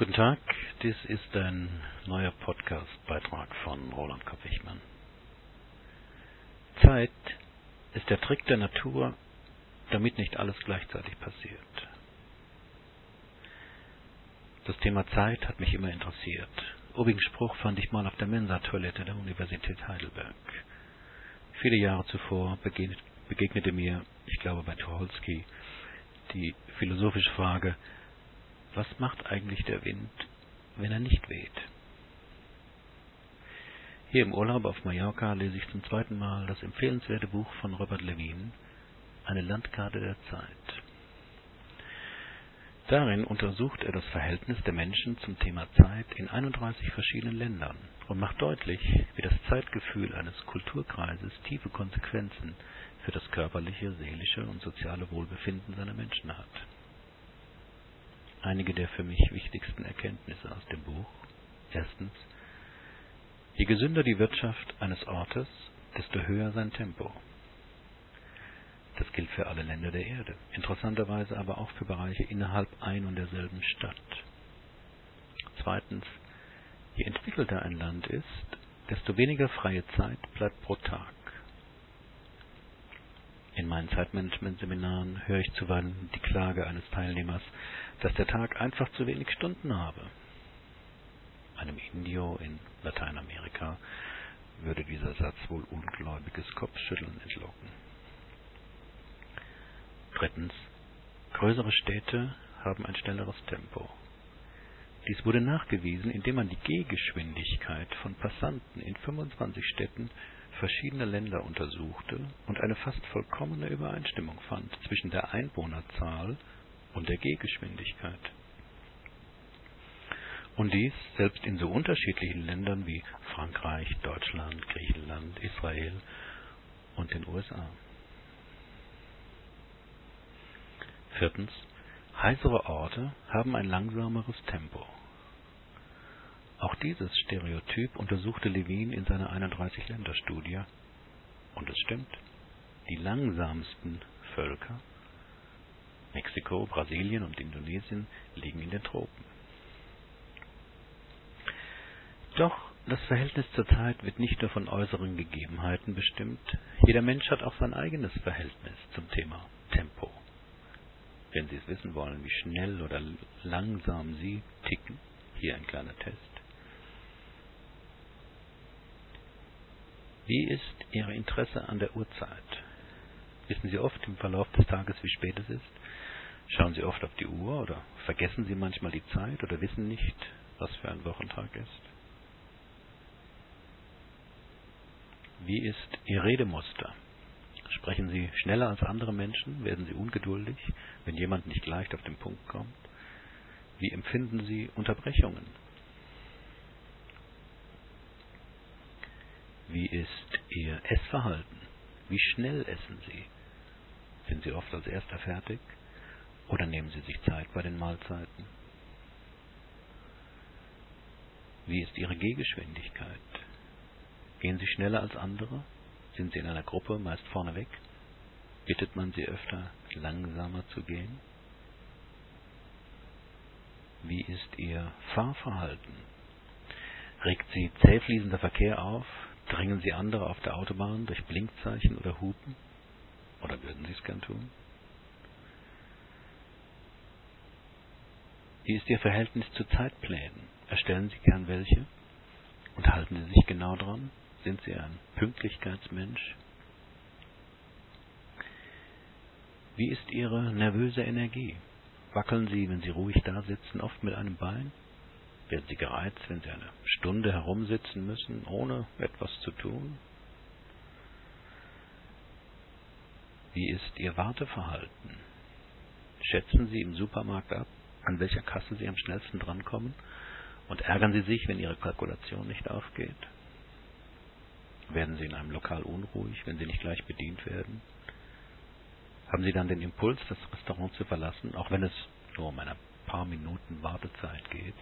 Guten Tag, dies ist ein neuer Podcast-Beitrag von Roland Kopp-Wichmann. Zeit ist der Trick der Natur, damit nicht alles gleichzeitig passiert. Das Thema Zeit hat mich immer interessiert. Obigen Spruch fand ich mal auf der Mensa-Toilette der Universität Heidelberg. Viele Jahre zuvor begegnete mir, ich glaube bei Tucholsky, die philosophische Frage, was macht eigentlich der Wind, wenn er nicht weht? Hier im Urlaub auf Mallorca lese ich zum zweiten Mal das empfehlenswerte Buch von Robert Levine, Eine Landkarte der Zeit. Darin untersucht er das Verhältnis der Menschen zum Thema Zeit in 31 verschiedenen Ländern und macht deutlich, wie das Zeitgefühl eines Kulturkreises tiefe Konsequenzen für das körperliche, seelische und soziale Wohlbefinden seiner Menschen hat einige der für mich wichtigsten Erkenntnisse aus dem Buch. Erstens, je gesünder die Wirtschaft eines Ortes, desto höher sein Tempo. Das gilt für alle Länder der Erde, interessanterweise aber auch für Bereiche innerhalb ein und derselben Stadt. Zweitens, je entwickelter ein Land ist, desto weniger freie Zeit bleibt pro Tag. In meinen Zeitmanagement-Seminaren höre ich zuweilen die Klage eines Teilnehmers, dass der Tag einfach zu wenig Stunden habe. Einem Indio in Lateinamerika würde dieser Satz wohl ungläubiges Kopfschütteln entlocken. Drittens. Größere Städte haben ein schnelleres Tempo. Dies wurde nachgewiesen, indem man die Gehgeschwindigkeit von Passanten in 25 Städten verschiedener Länder untersuchte und eine fast vollkommene Übereinstimmung fand zwischen der Einwohnerzahl und der Gehgeschwindigkeit. Und dies selbst in so unterschiedlichen Ländern wie Frankreich, Deutschland, Griechenland, Israel und den USA. Viertens. Heißere Orte haben ein langsameres Tempo. Auch dieses Stereotyp untersuchte Levin in seiner 31-Länder-Studie. Und es stimmt. Die langsamsten Völker, Mexiko, Brasilien und Indonesien, liegen in den Tropen. Doch das Verhältnis zur Zeit wird nicht nur von äußeren Gegebenheiten bestimmt, jeder Mensch hat auch sein eigenes Verhältnis zum Thema Tempo. Wenn Sie es wissen wollen, wie schnell oder langsam Sie ticken, hier ein kleiner Test. Wie ist Ihr Interesse an der Uhrzeit? Wissen Sie oft im Verlauf des Tages, wie spät es ist? Schauen Sie oft auf die Uhr oder vergessen Sie manchmal die Zeit oder wissen nicht, was für ein Wochentag ist? Wie ist Ihr Redemuster? Sprechen Sie schneller als andere Menschen? Werden Sie ungeduldig, wenn jemand nicht leicht auf den Punkt kommt? Wie empfinden Sie Unterbrechungen? Wie ist Ihr Essverhalten? Wie schnell essen Sie? Sind Sie oft als Erster fertig? Oder nehmen Sie sich Zeit bei den Mahlzeiten? Wie ist Ihre Gehgeschwindigkeit? Gehen Sie schneller als andere? Sind Sie in einer Gruppe meist vorneweg? Bittet man Sie öfter, langsamer zu gehen? Wie ist Ihr Fahrverhalten? Regt Sie zähfließender Verkehr auf? Drängen Sie andere auf der Autobahn durch Blinkzeichen oder Hupen? Oder würden Sie es gern tun? Wie ist Ihr Verhältnis zu Zeitplänen? Erstellen Sie gern welche? Und halten Sie sich genau dran? Sind Sie ein Pünktlichkeitsmensch? Wie ist Ihre nervöse Energie? Wackeln Sie, wenn Sie ruhig da sitzen, oft mit einem Bein? Werden Sie gereizt, wenn Sie eine Stunde herumsitzen müssen, ohne etwas zu tun? Wie ist Ihr Warteverhalten? Schätzen Sie im Supermarkt ab, an welcher Kasse Sie am schnellsten drankommen? Und ärgern Sie sich, wenn Ihre Kalkulation nicht aufgeht? Werden Sie in einem Lokal unruhig, wenn Sie nicht gleich bedient werden? Haben Sie dann den Impuls, das Restaurant zu verlassen, auch wenn es nur um ein paar Minuten Wartezeit geht?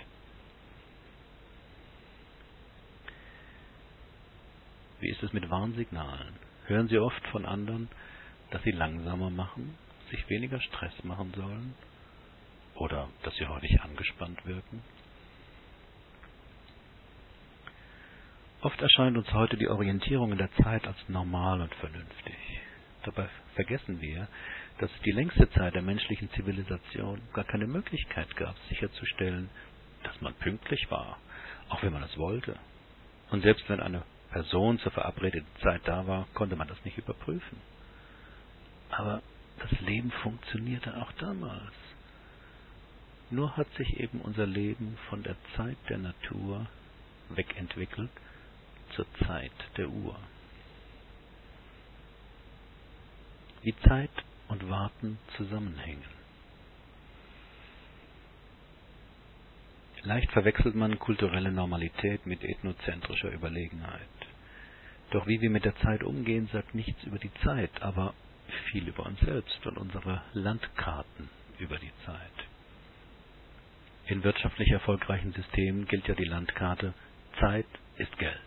Wie ist es mit Warnsignalen? Hören Sie oft von anderen, dass sie langsamer machen, sich weniger Stress machen sollen oder dass sie häufig angespannt wirken? Oft erscheint uns heute die Orientierung in der Zeit als normal und vernünftig. Dabei vergessen wir, dass es die längste Zeit der menschlichen Zivilisation gar keine Möglichkeit gab, sicherzustellen, dass man pünktlich war, auch wenn man es wollte. Und selbst wenn eine Person zur verabredeten Zeit da war, konnte man das nicht überprüfen. Aber das Leben funktionierte auch damals. Nur hat sich eben unser Leben von der Zeit der Natur wegentwickelt zur Zeit der Uhr. Wie Zeit und Warten zusammenhängen. Leicht verwechselt man kulturelle Normalität mit ethnozentrischer Überlegenheit. Doch wie wir mit der Zeit umgehen, sagt nichts über die Zeit, aber viel über uns selbst und unsere Landkarten über die Zeit. In wirtschaftlich erfolgreichen Systemen gilt ja die Landkarte Zeit ist Geld.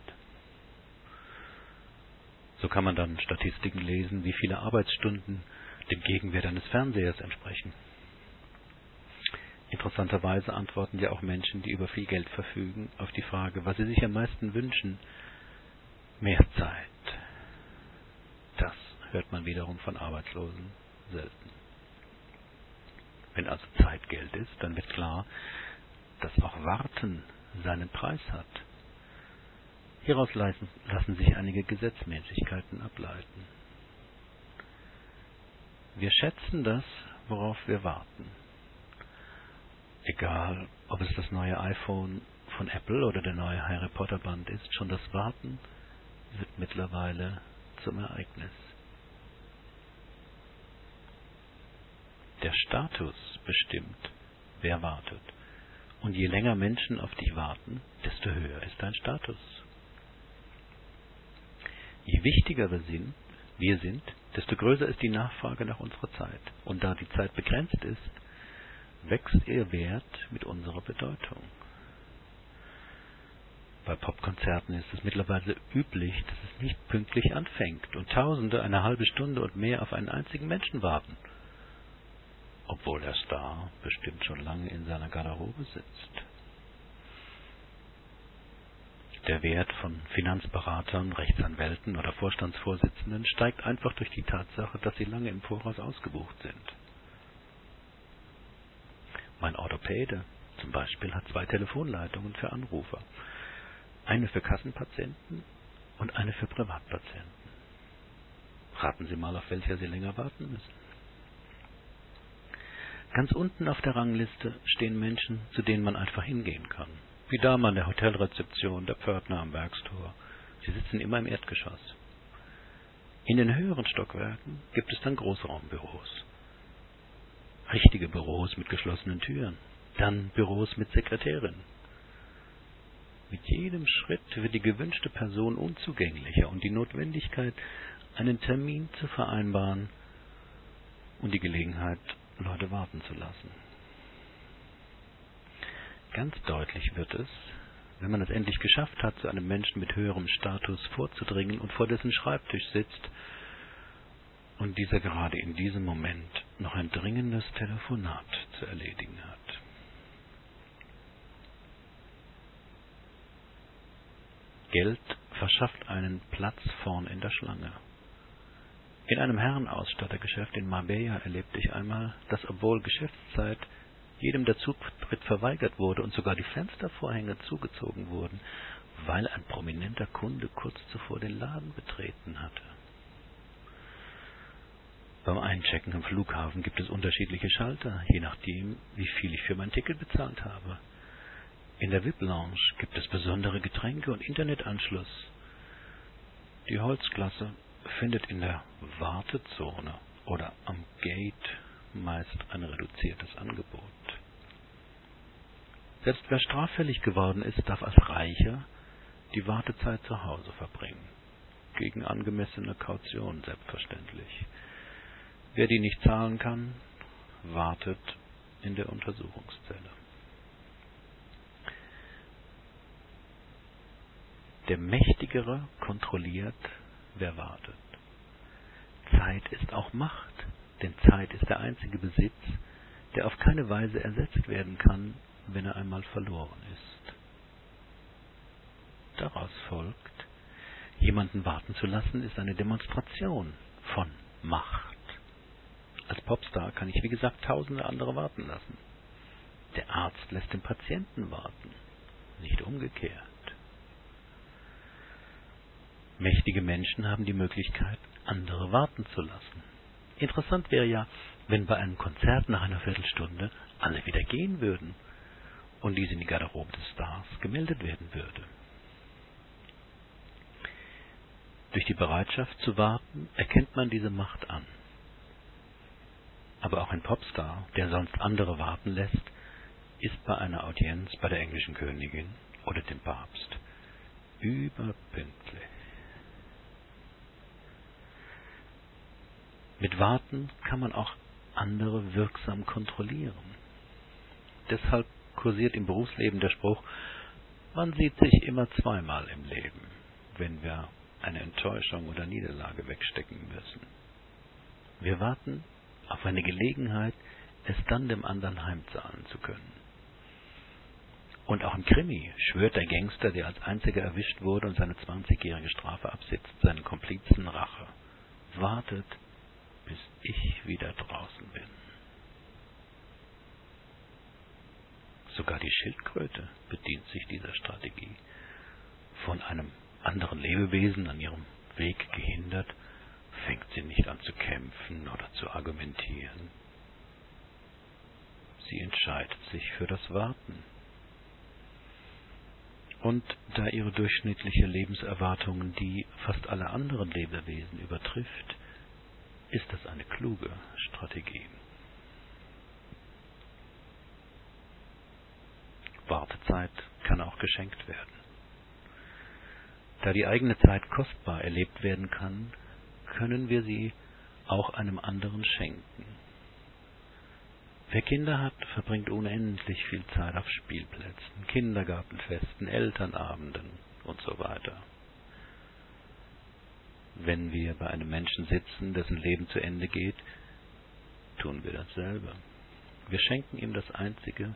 So kann man dann Statistiken lesen, wie viele Arbeitsstunden dem Gegenwert eines Fernsehers entsprechen. Interessanterweise antworten ja auch Menschen, die über viel Geld verfügen, auf die Frage, was sie sich am meisten wünschen. Mehr Zeit. Das hört man wiederum von Arbeitslosen selten. Wenn also Zeit Geld ist, dann wird klar, dass auch Warten seinen Preis hat. Hieraus lassen, lassen sich einige Gesetzmäßigkeiten ableiten. Wir schätzen das, worauf wir warten. Egal, ob es das neue iPhone von Apple oder der neue Harry Potter Band ist, schon das Warten wird mittlerweile zum Ereignis. Der Status bestimmt, wer wartet. Und je länger Menschen auf dich warten, desto höher ist dein Status. Je wichtiger wir sind, wir sind, desto größer ist die Nachfrage nach unserer Zeit. Und da die Zeit begrenzt ist, wächst ihr Wert mit unserer Bedeutung. Bei Popkonzerten ist es mittlerweile üblich, dass es nicht pünktlich anfängt und Tausende eine halbe Stunde und mehr auf einen einzigen Menschen warten, obwohl der Star bestimmt schon lange in seiner Garderobe sitzt. Der Wert von Finanzberatern, Rechtsanwälten oder Vorstandsvorsitzenden steigt einfach durch die Tatsache, dass sie lange im Voraus ausgebucht sind. Mein Orthopäde zum Beispiel hat zwei Telefonleitungen für Anrufer. Eine für Kassenpatienten und eine für Privatpatienten. Raten Sie mal, auf welcher Sie länger warten müssen. Ganz unten auf der Rangliste stehen Menschen, zu denen man einfach hingehen kann. Wie Dame an der Hotelrezeption, der Pförtner am Werkstor. Sie sitzen immer im Erdgeschoss. In den höheren Stockwerken gibt es dann Großraumbüros richtige Büros mit geschlossenen Türen, dann Büros mit Sekretärin. Mit jedem Schritt wird die gewünschte Person unzugänglicher und die Notwendigkeit, einen Termin zu vereinbaren und die Gelegenheit, Leute warten zu lassen. Ganz deutlich wird es, wenn man es endlich geschafft hat, zu einem Menschen mit höherem Status vorzudringen und vor dessen Schreibtisch sitzt und dieser gerade in diesem Moment noch ein dringendes Telefonat zu erledigen hat. Geld verschafft einen Platz vorn in der Schlange. In einem Herrenausstattergeschäft in Marbella erlebte ich einmal, dass obwohl Geschäftszeit jedem der Zutritt verweigert wurde und sogar die Fenstervorhänge zugezogen wurden, weil ein prominenter Kunde kurz zuvor den Laden betreten hatte. Beim Einchecken am Flughafen gibt es unterschiedliche Schalter, je nachdem, wie viel ich für mein Ticket bezahlt habe. In der VIP-Lounge gibt es besondere Getränke und Internetanschluss. Die Holzklasse findet in der Wartezone oder am Gate meist ein reduziertes Angebot. Selbst wer straffällig geworden ist, darf als Reicher die Wartezeit zu Hause verbringen. Gegen angemessene Kaution selbstverständlich. Wer die nicht zahlen kann, wartet in der Untersuchungszelle. Der Mächtigere kontrolliert, wer wartet. Zeit ist auch Macht, denn Zeit ist der einzige Besitz, der auf keine Weise ersetzt werden kann, wenn er einmal verloren ist. Daraus folgt, Jemanden warten zu lassen, ist eine Demonstration von Macht. Als Popstar kann ich, wie gesagt, tausende andere warten lassen. Der Arzt lässt den Patienten warten, nicht umgekehrt. Mächtige Menschen haben die Möglichkeit, andere warten zu lassen. Interessant wäre ja, wenn bei einem Konzert nach einer Viertelstunde alle wieder gehen würden und dies in die Garderobe des Stars gemeldet werden würde. Durch die Bereitschaft zu warten erkennt man diese Macht an. Aber auch ein Popstar, der sonst andere warten lässt, ist bei einer Audienz bei der englischen Königin oder dem Papst überpünktlich. Mit Warten kann man auch andere wirksam kontrollieren. Deshalb kursiert im Berufsleben der Spruch, man sieht sich immer zweimal im Leben, wenn wir eine Enttäuschung oder Niederlage wegstecken müssen. Wir warten auf eine Gelegenheit, es dann dem anderen heimzahlen zu können. Und auch im Krimi schwört der Gangster, der als einziger erwischt wurde und seine 20-jährige Strafe absitzt, seinen Komplizen Rache. Wartet, bis ich wieder draußen bin. Sogar die Schildkröte bedient sich dieser Strategie. Von einem anderen Lebewesen an ihrem Weg gehindert, fängt sie nicht an zu kämpfen oder zu argumentieren. Sie entscheidet sich für das Warten. Und da ihre durchschnittliche Lebenserwartung die fast alle anderen Lebewesen übertrifft, ist das eine kluge Strategie. Wartezeit kann auch geschenkt werden. Da die eigene Zeit kostbar erlebt werden kann, können wir sie auch einem anderen schenken. Wer Kinder hat, verbringt unendlich viel Zeit auf Spielplätzen, Kindergartenfesten, Elternabenden und so weiter. Wenn wir bei einem Menschen sitzen, dessen Leben zu Ende geht, tun wir dasselbe. Wir schenken ihm das Einzige,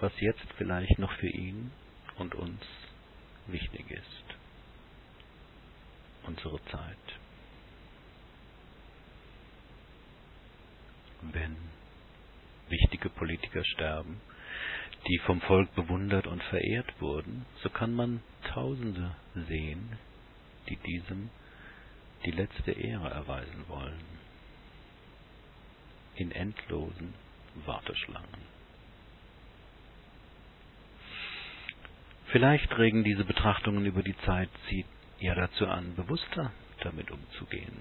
was jetzt vielleicht noch für ihn und uns wichtig ist. Unsere Zeit. Wenn wichtige Politiker sterben, die vom Volk bewundert und verehrt wurden, so kann man Tausende sehen, die diesem die letzte Ehre erweisen wollen. In endlosen Warteschlangen. Vielleicht regen diese Betrachtungen über die Zeit Sie ja dazu an, bewusster damit umzugehen.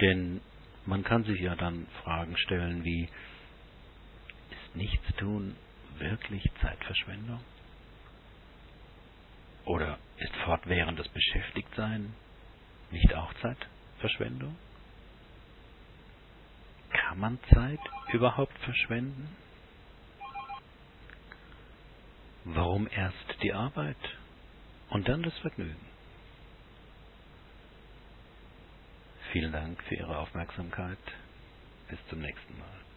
Denn man kann sich ja dann Fragen stellen wie, ist Nichtstun wirklich Zeitverschwendung? Oder fortwährendes Beschäftigtsein nicht auch Zeitverschwendung? Kann man Zeit überhaupt verschwenden? Warum erst die Arbeit und dann das Vergnügen? Vielen Dank für Ihre Aufmerksamkeit. Bis zum nächsten Mal.